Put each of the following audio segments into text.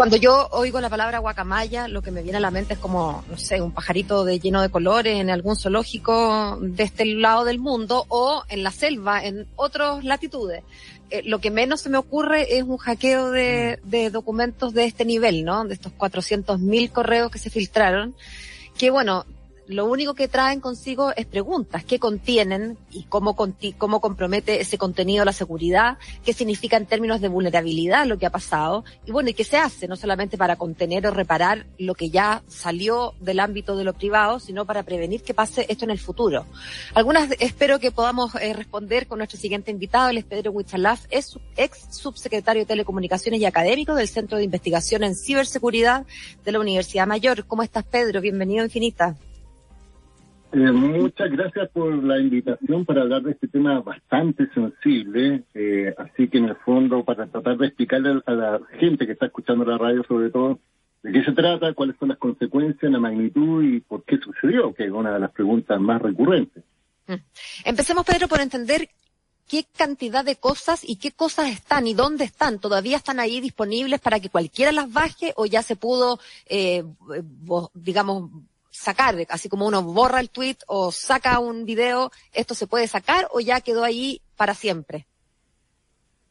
Cuando yo oigo la palabra guacamaya, lo que me viene a la mente es como, no sé, un pajarito de lleno de colores en algún zoológico de este lado del mundo o en la selva, en otras latitudes. Eh, lo que menos se me ocurre es un hackeo de, de documentos de este nivel, ¿no? De estos 400.000 correos que se filtraron. Que bueno, lo único que traen consigo es preguntas, qué contienen y cómo, cómo compromete ese contenido la seguridad, qué significa en términos de vulnerabilidad lo que ha pasado y bueno, y qué se hace, no solamente para contener o reparar lo que ya salió del ámbito de lo privado, sino para prevenir que pase esto en el futuro. Algunas espero que podamos eh, responder con nuestro siguiente invitado, el es Pedro Huichalaf, es ex subsecretario de Telecomunicaciones y académico del Centro de Investigación en Ciberseguridad de la Universidad Mayor. ¿Cómo estás, Pedro? Bienvenido Infinita. Eh, muchas gracias por la invitación para hablar de este tema bastante sensible. Eh, así que en el fondo, para tratar de explicarle a la gente que está escuchando la radio, sobre todo, de qué se trata, cuáles son las consecuencias, la magnitud y por qué sucedió, que es una de las preguntas más recurrentes. Mm. Empecemos, Pedro, por entender qué cantidad de cosas y qué cosas están y dónde están. ¿Todavía están ahí disponibles para que cualquiera las baje o ya se pudo, eh, digamos, sacar, así como uno borra el tweet o saca un video, ¿esto se puede sacar o ya quedó ahí para siempre?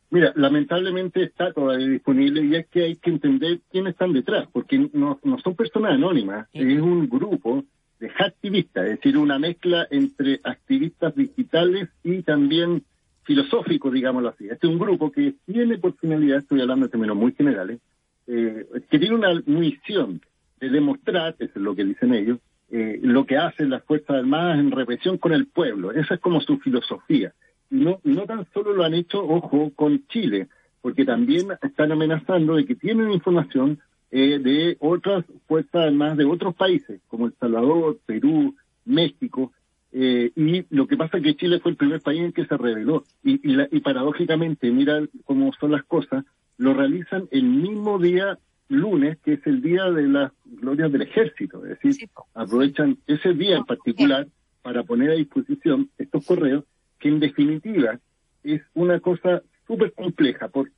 Mira, lamentablemente está todavía disponible y es que hay que entender quiénes están detrás, porque no, no son personas anónimas, es un grupo de activistas, es decir, una mezcla entre activistas digitales y también filosóficos, digámoslo así. Este es un grupo que tiene por finalidad, estoy hablando en términos muy generales, eh, que tiene una misión de demostrar, eso es lo que dicen ellos, eh, lo que hacen las Fuerzas Armadas en represión con el pueblo. Esa es como su filosofía. No, no tan solo lo han hecho, ojo, con Chile, porque también están amenazando de que tienen información eh, de otras Fuerzas Armadas de otros países, como El Salvador, Perú, México, eh, y lo que pasa es que Chile fue el primer país en que se reveló. Y, y, y paradójicamente, mira cómo son las cosas, lo realizan el mismo día lunes, que es el día de las glorias del ejército, es decir, aprovechan ese día en particular para poner a disposición estos correos, que en definitiva es una cosa súper compleja, por,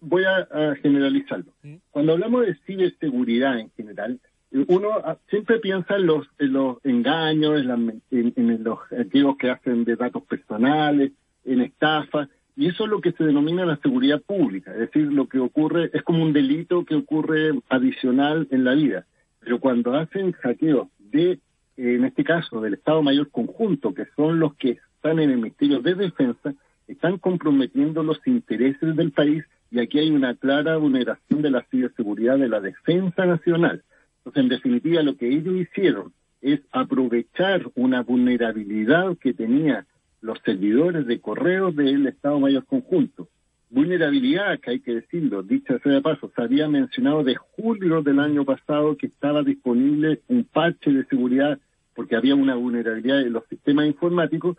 voy a, generalizarlo. Cuando hablamos de ciberseguridad en general, uno siempre piensa en los, en los engaños, en, en los archivos que hacen de datos personales, en estafas, y eso es lo que se denomina la seguridad pública, es decir, lo que ocurre es como un delito que ocurre adicional en la vida. Pero cuando hacen hackeos de, en este caso, del Estado Mayor Conjunto, que son los que están en el Ministerio de Defensa, están comprometiendo los intereses del país y aquí hay una clara vulneración de la ciberseguridad de la defensa nacional. Entonces, en definitiva, lo que ellos hicieron es aprovechar una vulnerabilidad que tenía los servidores de correo del Estado Mayor Conjunto. Vulnerabilidad, que hay que decirlo, dicha sea de paso, se había mencionado de julio del año pasado que estaba disponible un parche de seguridad porque había una vulnerabilidad en los sistemas informáticos,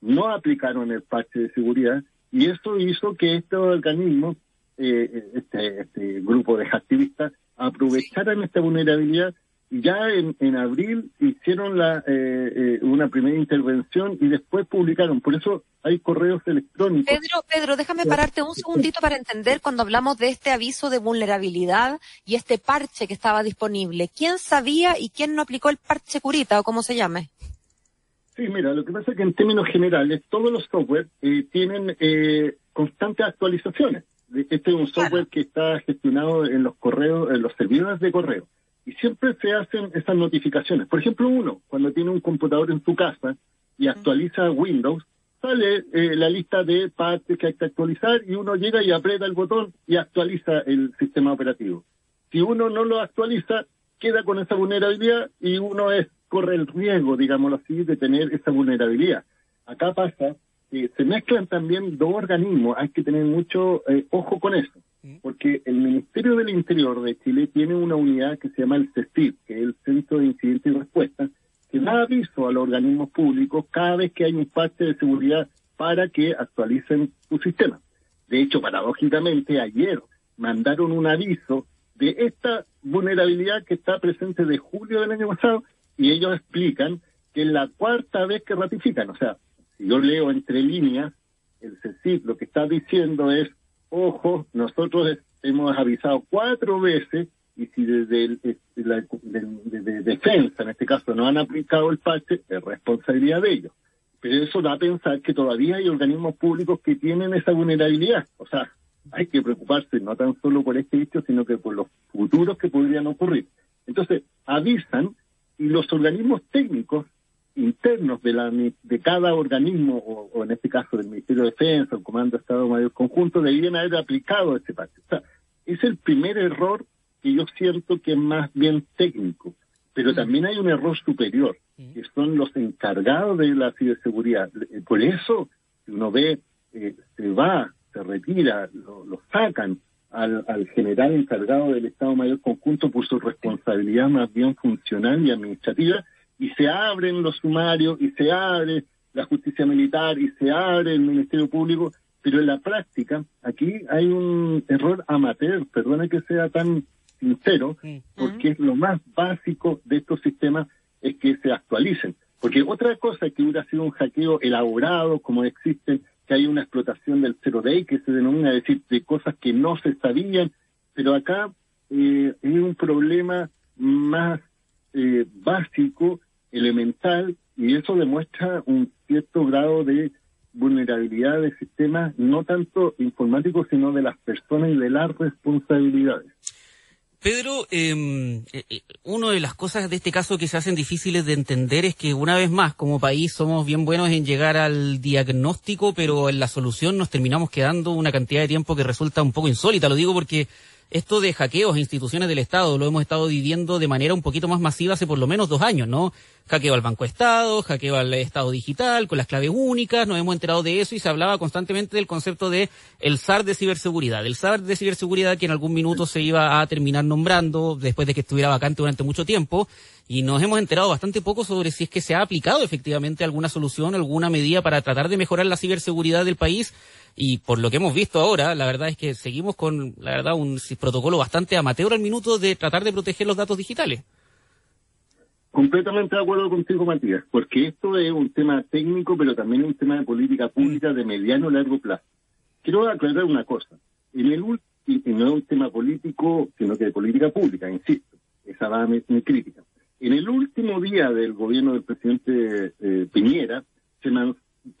no aplicaron el parche de seguridad y eso hizo que este organismo, eh, este, este grupo de activistas, aprovecharan esta vulnerabilidad ya en, en abril hicieron la, eh, eh, una primera intervención y después publicaron. Por eso hay correos electrónicos. Pedro, Pedro, déjame pararte un segundito para entender cuando hablamos de este aviso de vulnerabilidad y este parche que estaba disponible. ¿Quién sabía y quién no aplicó el parche curita o cómo se llame? Sí, mira, lo que pasa es que en términos generales todos los software eh, tienen eh, constantes actualizaciones. Este es un software que está gestionado en los correos, en los servidores de correo y siempre se hacen esas notificaciones. Por ejemplo, uno, cuando tiene un computador en su casa y actualiza Windows, sale eh, la lista de partes que hay que actualizar y uno llega y aprieta el botón y actualiza el sistema operativo. Si uno no lo actualiza, queda con esa vulnerabilidad y uno es corre el riesgo, digámoslo así, de tener esa vulnerabilidad. Acá pasa que se mezclan también dos organismos, hay que tener mucho eh, ojo con eso porque el Ministerio del Interior de Chile tiene una unidad que se llama el CECID, que es el Centro de Incidentes y Respuesta, que da aviso a los organismos públicos cada vez que hay un parche de seguridad para que actualicen su sistema. De hecho, paradójicamente, ayer mandaron un aviso de esta vulnerabilidad que está presente de julio del año pasado y ellos explican que es la cuarta vez que ratifican. O sea, si yo leo entre líneas, el CECID lo que está diciendo es ojo, nosotros hemos avisado cuatro veces y si desde el, la de, defensa, en este caso, no han aplicado el parche, es responsabilidad de ellos. Pero eso da a pensar que todavía hay organismos públicos que tienen esa vulnerabilidad. O sea, hay que preocuparse no tan solo por este hecho, sino que por los futuros que podrían ocurrir. Entonces, avisan y los organismos técnicos internos de, la, de cada organismo, o, en este caso del Ministerio de Defensa, el Comando de Estado Mayor Conjunto, deberían haber aplicado este pacto. O sea, es el primer error que yo siento que es más bien técnico, pero también hay un error superior, que son los encargados de la ciberseguridad. Por eso, si uno ve, eh, se va, se retira, lo, lo sacan al, al, general encargado del Estado Mayor Conjunto por su responsabilidad más bien funcional y administrativa, y se abren los sumarios y se abre la justicia militar y se abre el Ministerio Público, pero en la práctica aquí hay un error amateur, perdona que sea tan sincero, porque es lo más básico de estos sistemas es que se actualicen. Porque otra cosa que hubiera sido un hackeo elaborado, como existe, que hay una explotación del zero day, que se denomina decir de cosas que no se sabían, pero acá eh, es un problema más eh, básico elemental y eso demuestra un cierto grado de vulnerabilidad del sistema, no tanto informático, sino de las personas y de las responsabilidades. Pedro, eh, eh, una de las cosas de este caso que se hacen difíciles de entender es que una vez más, como país, somos bien buenos en llegar al diagnóstico, pero en la solución nos terminamos quedando una cantidad de tiempo que resulta un poco insólita. Lo digo porque esto de hackeos a instituciones del Estado lo hemos estado viviendo de manera un poquito más masiva hace por lo menos dos años, ¿no? Hackeo al Banco Estado, hackeo al Estado Digital, con las claves únicas, nos hemos enterado de eso y se hablaba constantemente del concepto de el SAR de ciberseguridad. El SAR de ciberseguridad que en algún minuto se iba a terminar nombrando después de que estuviera vacante durante mucho tiempo y nos hemos enterado bastante poco sobre si es que se ha aplicado efectivamente alguna solución, alguna medida para tratar de mejorar la ciberseguridad del país y por lo que hemos visto ahora, la verdad es que seguimos con, la verdad, un protocolo bastante amateur al minuto de tratar de proteger los datos digitales. Completamente de acuerdo contigo, Matías, porque esto es un tema técnico, pero también es un tema de política pública de mediano y largo plazo. Quiero aclarar una cosa. En el y no es un tema político, sino que de política pública, insisto. Esa va mi, mi crítica. En el último día del gobierno del presidente eh, Piñera, se,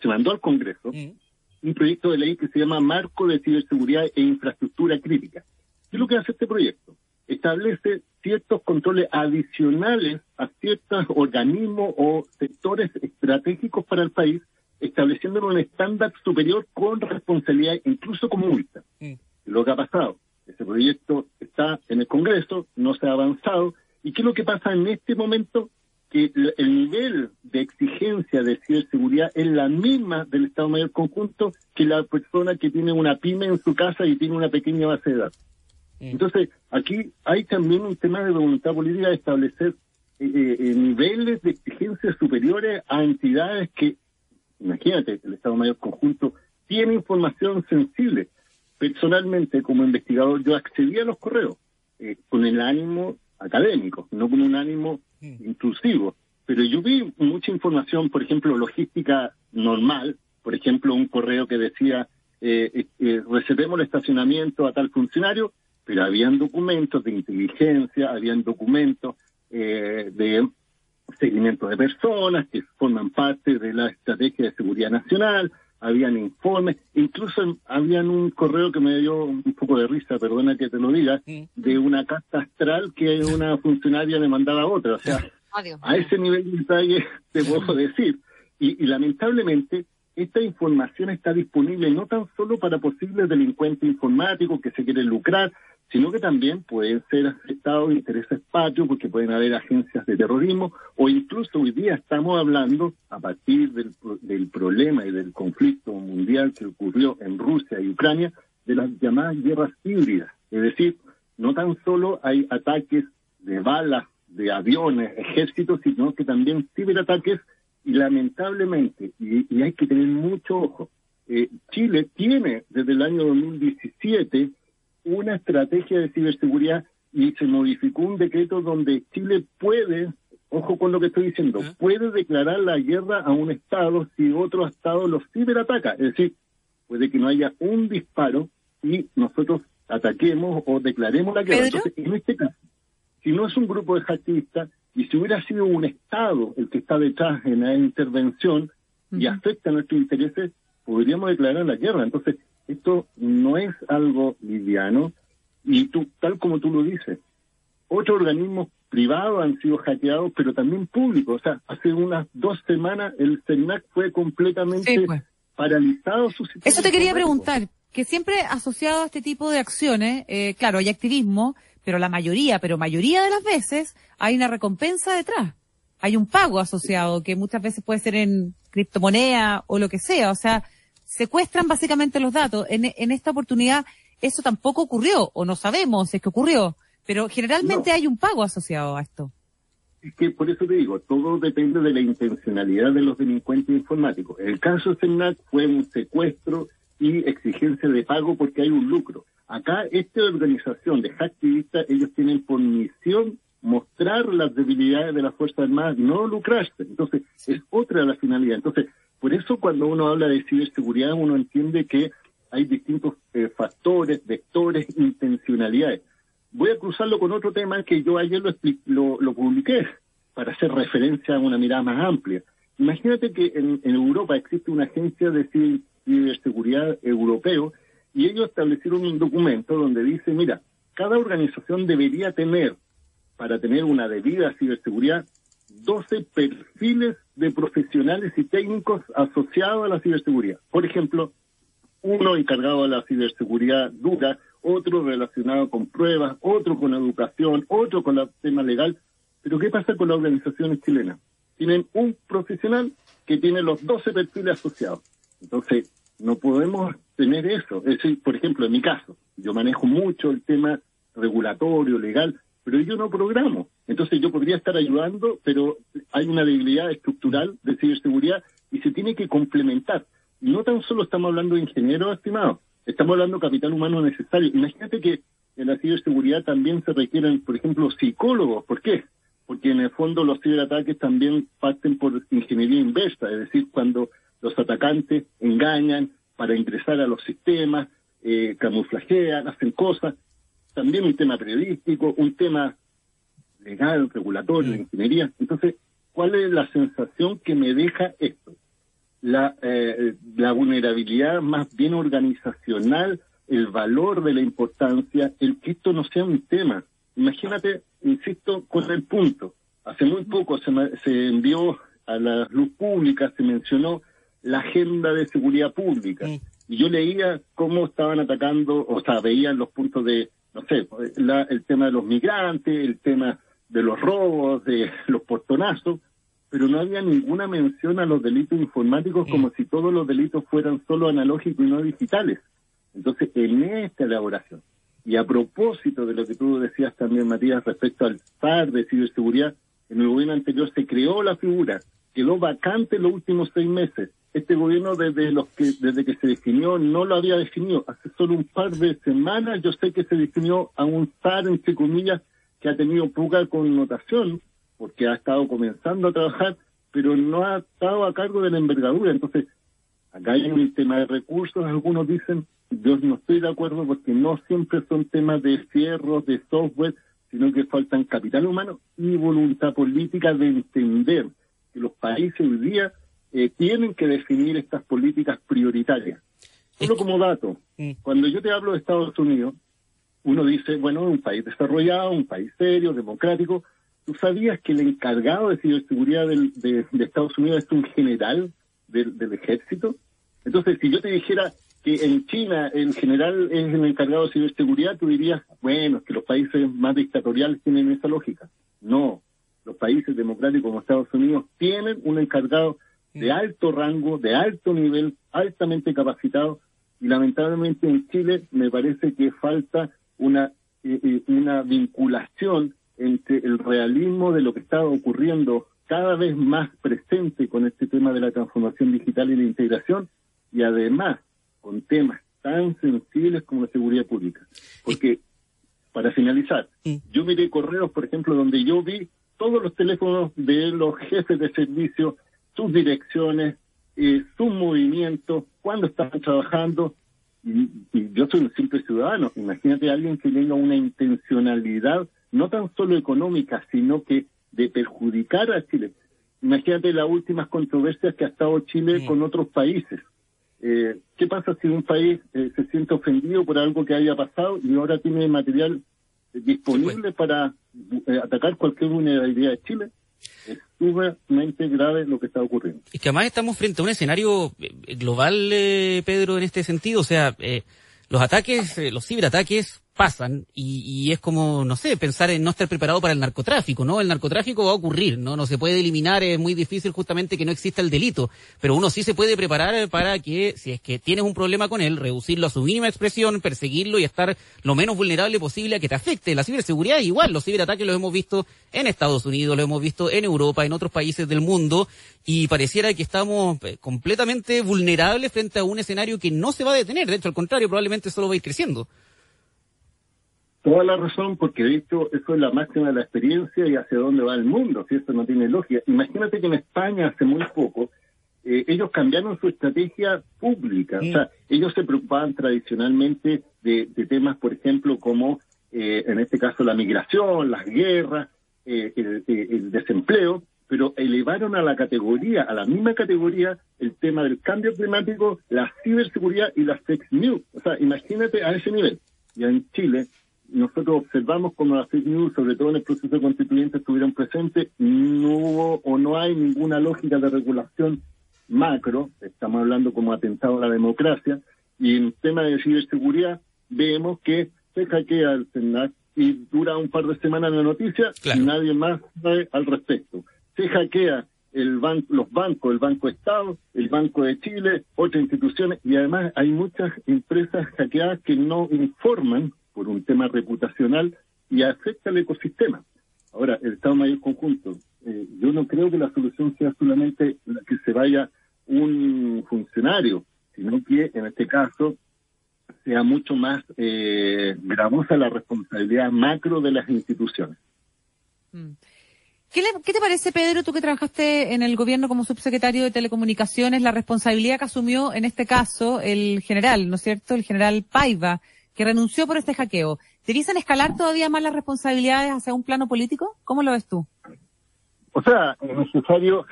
se, mandó al Congreso un proyecto de ley que se llama Marco de Ciberseguridad e Infraestructura Crítica. ¿Qué es lo que hace este proyecto? Establece ciertos controles adicionales a ciertos organismos o sectores estratégicos para el país, estableciendo un estándar superior con responsabilidad, incluso con multa. Mm. Lo que ha pasado, ese proyecto está en el Congreso, no se ha avanzado, ¿y qué es lo que pasa en este momento? que el nivel de exigencia de ciberseguridad es la misma del Estado Mayor Conjunto que la persona que tiene una pyme en su casa y tiene una pequeña base de datos. Entonces, aquí hay también un tema de voluntad política de establecer eh, eh, niveles de exigencia superiores a entidades que, imagínate, el Estado Mayor Conjunto tiene información sensible. Personalmente, como investigador, yo accedí a los correos eh, con el ánimo académico, no con un ánimo Mm. intrusivo. Pero yo vi mucha información, por ejemplo, logística normal, por ejemplo, un correo que decía, eh, eh, eh, recibemos el estacionamiento a tal funcionario, pero habían documentos de inteligencia, habían documentos eh, de seguimiento de personas que forman parte de la estrategia de seguridad nacional, habían informes, incluso habían un correo que me dio un poco de risa, perdona que te lo diga, de una carta astral que una funcionaria le mandaba a otra. O sea, a ese nivel de detalle te puedo decir. Y, y lamentablemente esta información está disponible no tan solo para posibles delincuentes informáticos que se quieren lucrar, sino que también pueden ser afectados intereses patrios porque pueden haber agencias de terrorismo o incluso hoy día estamos hablando a partir del, del problema y del conflicto mundial que ocurrió en Rusia y Ucrania de las llamadas guerras híbridas. Es decir, no tan solo hay ataques de balas, de aviones, ejércitos, sino que también ciberataques y lamentablemente, y, y hay que tener mucho ojo, eh, Chile tiene desde el año 2017 una estrategia de ciberseguridad y se modificó un decreto donde Chile puede, ojo con lo que estoy diciendo, puede declarar la guerra a un Estado si otro Estado los ciberataca. Es decir, puede que no haya un disparo, y nosotros ataquemos o declaremos la guerra. Entonces, en este caso, si no es un grupo de hacktivistas y si hubiera sido un Estado el que está detrás en la intervención y afecta a nuestros intereses, podríamos declarar la guerra. Entonces, no es algo liviano y tú, tal como tú lo dices, otros organismos privados han sido hackeados, pero también públicos. O sea, hace unas dos semanas el CERNAC fue completamente pues. paralizado. Su Eso te quería preguntar, que siempre asociado a este tipo de acciones, eh, claro, hay activismo, pero la mayoría, pero mayoría de las veces hay una recompensa detrás. Hay un pago asociado que muchas veces puede ser en criptomoneda o lo que sea. O sea, secuestran básicamente los datos. En, en esta oportunidad eso tampoco ocurrió, o no sabemos si es que ocurrió, pero generalmente hay un pago asociado a esto. Es que por eso te digo, todo depende de la intencionalidad de los delincuentes informáticos. El caso CENAC fue un secuestro y exigencia de pago porque hay un lucro. Acá, esta organización de hacktivistas, ellos tienen por misión mostrar las debilidades de las Fuerzas Armadas, no lucrarse. Entonces, es otra de las finalidades. Entonces, por eso cuando uno habla de ciberseguridad, uno entiende que hay distintos eh, factores, vectores, intencionalidades. Voy a cruzarlo con otro tema que yo ayer lo, lo, publiqué para hacer referencia a una mirada más amplia. Imagínate que en, en Europa existe una agencia de ciberseguridad europeo y ellos establecieron un documento donde dice, mira, cada organización debería tener, para tener una debida ciberseguridad, 12 perfiles de profesionales y técnicos asociados a la ciberseguridad. Por ejemplo, uno encargado de la ciberseguridad dura, otro relacionado con pruebas, otro con educación, otro con el tema legal. Pero ¿qué pasa con las organizaciones chilenas? Tienen un profesional que tiene los 12 perfiles asociados. Entonces, no podemos tener eso. Es decir, por ejemplo, en mi caso, yo manejo mucho el tema regulatorio, legal, pero yo no programo. Entonces yo podría estar ayudando, pero hay una debilidad estructural de ciberseguridad y se tiene que complementar no tan solo estamos hablando de ingenieros, estimados, estamos hablando de capital humano necesario. Imagínate que en la ciberseguridad también se requieren, por ejemplo, psicólogos. ¿Por qué? Porque en el fondo los ciberataques también parten por ingeniería inversa, es decir, cuando los atacantes engañan para ingresar a los sistemas, eh, camuflajean, hacen cosas. También un tema periodístico, un tema legal, regulatorio, de ingeniería. Entonces, ¿cuál es la sensación que me deja esto? la, eh, la vulnerabilidad más bien organizacional, el valor de la importancia, el que esto no sea un tema. Imagínate, insisto, con el punto. Hace muy poco se, se envió a la luz pública, se mencionó la agenda de seguridad pública. Y yo leía cómo estaban atacando, o sea, veían los puntos de, no sé, el tema de los migrantes, el tema de los robos, de los portonazos, pero no había ninguna mención a los delitos informáticos como si todos los delitos fueran solo analógicos y no digitales. Entonces, en esta elaboración, y a propósito de lo que tú decías también, Matías, respecto al SAR de ciberseguridad, en el gobierno anterior se creó la figura, quedó vacante en los últimos seis meses. Este gobierno desde los que desde que se definió no lo había definido. Hace solo un par de semanas yo sé que se definió a un SAR, entre comillas, que ha tenido poca connotación, porque ha estado comenzando a trabajar, pero no ha estado a cargo de la envergadura. Entonces, acá hay un tema de recursos, algunos dicen, yo no estoy de acuerdo porque no siempre son temas de cierros, de software, sino que faltan capital humano y voluntad política de entender que los países hoy día eh, tienen que definir estas políticas prioritarias. Solo como dato, mm. cuando yo te hablo de Estados Unidos, uno dice, bueno, un país desarrollado, un país serio, democrático, ¿Tú sabías que el encargado de ciberseguridad de, Estados Unidos es un general del, ejército? Entonces, si yo te dijera que en China el general es el encargado de ciberseguridad, tú dirías, bueno, que los países más dictatoriales tienen esa lógica. No, los países democráticos como Estados Unidos tienen un encargado de alto rango, de alto nivel, altamente capacitado, y lamentablemente en Chile me parece que falta una, eh, eh, una vinculación entre el realismo de lo que está ocurriendo cada vez más presente con este tema de la transformación digital y la integración, y además con temas tan sensibles como la seguridad pública. Porque, para finalizar, yo miré correos, por ejemplo, donde yo vi todos los teléfonos de los jefes de servicio, sus direcciones, eh, sus movimientos, cuándo estaban trabajando, Y, yo soy un simple ciudadano. Imagínate a alguien que tenga una intencionalidad no tan solo económica, sino que de perjudicar a Chile. Imagínate las últimas controversias que ha estado Chile con otros países. Eh, ¿Qué pasa si un país eh, se siente ofendido por algo que haya pasado y ahora tiene material disponible pues. para eh, atacar cualquier vulnerabilidad de Chile? Es sumamente grave lo que está ocurriendo. Que además estamos frente a un escenario global, Pedro, en este sentido. O sea, los ataques, los ciberataques pasan y, y, es como, no sé, pensar en no estar preparado para el narcotráfico, ¿no? El narcotráfico va a ocurrir, ¿no? No se puede eliminar, es muy difícil justamente que no exista el delito, pero uno sí se puede preparar para que, si es que tienes un problema con él, reducirlo a su mínima expresión, perseguirlo y estar lo menos vulnerable posible a que te afecte. La ciberseguridad igual, los ciberataques los hemos visto en Estados Unidos, los hemos visto en Europa, en otros países del mundo y pareciera que estamos eh, completamente vulnerables frente a un escenario que no se va a detener, de hecho al contrario, probablemente solo va a ir creciendo. Toda la razón, porque de hecho eso es la máxima de la experiencia y hacia dónde va el mundo, si esto no tiene lógica. Imagínate que en España hace muy poco eh, ellos cambiaron su estrategia pública, o sea, ellos se preocupaban tradicionalmente de, temas, por ejemplo, como eh, en este caso la migración, las guerras, eh, el, el desempleo, pero elevaron a la categoría, a la misma categoría, el tema del cambio climático, la ciberseguridad y las fake news. O sea, imagínate a ese nivel. Ya en Chile nosotros observamos como las fake news, sobre todo en el proceso constituyente, estuvieron presentes, no hubo o no hay ninguna lógica de regulación macro, estamos hablando como atentado a la democracia, y en tema de ciberseguridad vemos que se hackea el CENAC y dura un par de semanas la noticia. Y nadie más sabe al respecto. Se hackea el banco, los bancos, el Banco Estado, el Banco de Chile, otras instituciones, y además hay muchas empresas hackeadas que no informan por un tema reputacional y afecta al ecosistema. Ahora, el Estado Mayor Conjunto, eh, yo no creo que la solución sea solamente que se vaya un funcionario, sino que en este caso sea mucho más eh, gravosa la responsabilidad macro de las instituciones. Mm. ¿Qué, ¿Qué, te parece, Pedro, tú que trabajaste en el gobierno como subsecretario de Telecomunicaciones, la responsabilidad que asumió en este caso el general, ¿no es cierto? El general Paiva, que renunció por este hackeo. ¿Te dicen escalar todavía más las responsabilidades hacia un plano político? ¿Cómo lo ves tú? O sea, es necesario,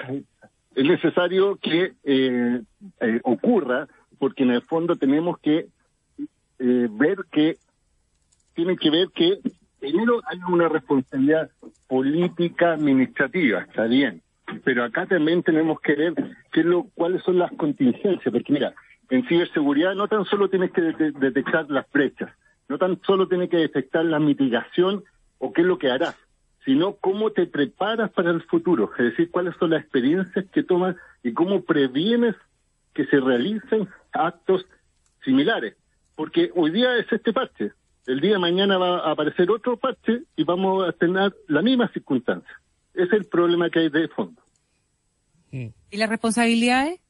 es necesario que eh, eh, ocurra, porque en el fondo tenemos que eh, ver que, tienen que ver que primero hay una responsabilidad política administrativa, está bien, pero acá también tenemos que ver qué lo, cuáles son las contingencias, porque mira, en ciberseguridad no tan solo tienes que detectar las brechas, no tan solo tienes que detectar la mitigación o qué es lo que harás, sino cómo te preparas para el futuro, es decir, cuáles son las experiencias que tomas y cómo previenes que se realicen actos similares. Porque hoy día es este parche, el día de mañana va a aparecer otro parche y vamos a tener la misma circunstancia. Ese es el problema que hay de fondo. ¿Y las responsabilidades?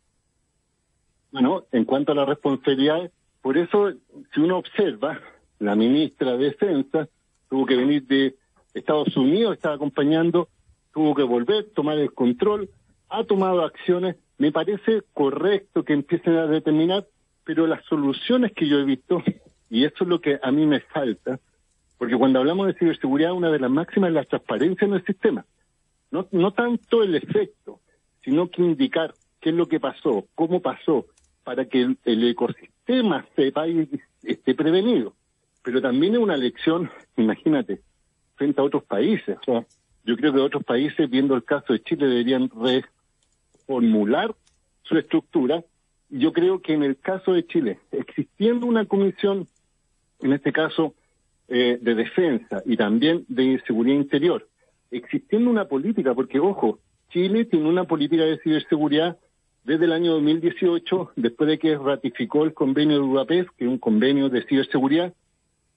Bueno, en cuanto a la responsabilidad, por eso, si uno observa, la ministra de Defensa tuvo que venir de Estados Unidos, estaba acompañando, tuvo que volver, tomar el control, ha tomado acciones, me parece correcto que empiecen a determinar, pero las soluciones que yo he visto, y eso es lo que a mí me falta, porque cuando hablamos de ciberseguridad, una de las máximas es la transparencia en el sistema. No, no tanto el efecto, sino que indicar qué es lo que pasó, cómo pasó, para que el, ecosistema sepa y esté prevenido. Pero también es una lección, imagínate, frente a otros países. yo creo que otros países, viendo el caso de Chile, deberían reformular su estructura. Yo creo que en el caso de Chile, existiendo una comisión, en este caso eh, de defensa y también de seguridad interior, existiendo una política, porque ojo, Chile tiene una política de ciberseguridad desde el año 2018, después de que ratificó el convenio de Budapest, que es un convenio de ciberseguridad,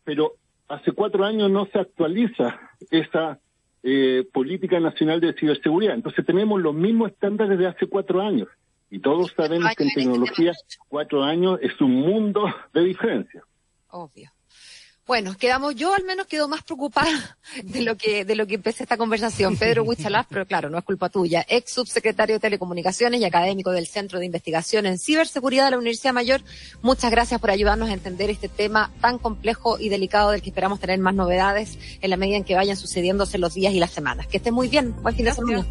pero hace cuatro años no se actualiza esa eh, política nacional de ciberseguridad. Entonces tenemos los mismos estándares de hace cuatro años. Y todos sabemos que en tecnología cuatro años es un mundo de diferencia. Obvio. Bueno, quedamos, yo al menos quedo más preocupada de lo que, de lo que empecé esta conversación. Pedro Huichalaf, pero claro, no es culpa tuya, ex subsecretario de Telecomunicaciones y académico del Centro de Investigación en Ciberseguridad de la Universidad Mayor. Muchas gracias por ayudarnos a entender este tema tan complejo y delicado del que esperamos tener más novedades en la medida en que vayan sucediéndose los días y las semanas. Que estén muy bien. Buen fin de semana.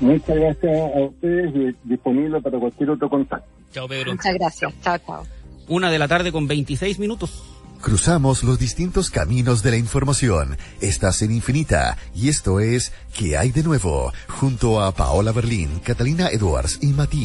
Muchas gracias a ustedes y disponible para cualquier otro contacto. Chao, Pedro. Muchas gracias. Chao, chao. Una de la tarde con 26 minutos. Cruzamos los distintos caminos de la información. Estás en Infinita y esto es ¿Qué hay de nuevo? Junto a Paola Berlín, Catalina Edwards y Matías.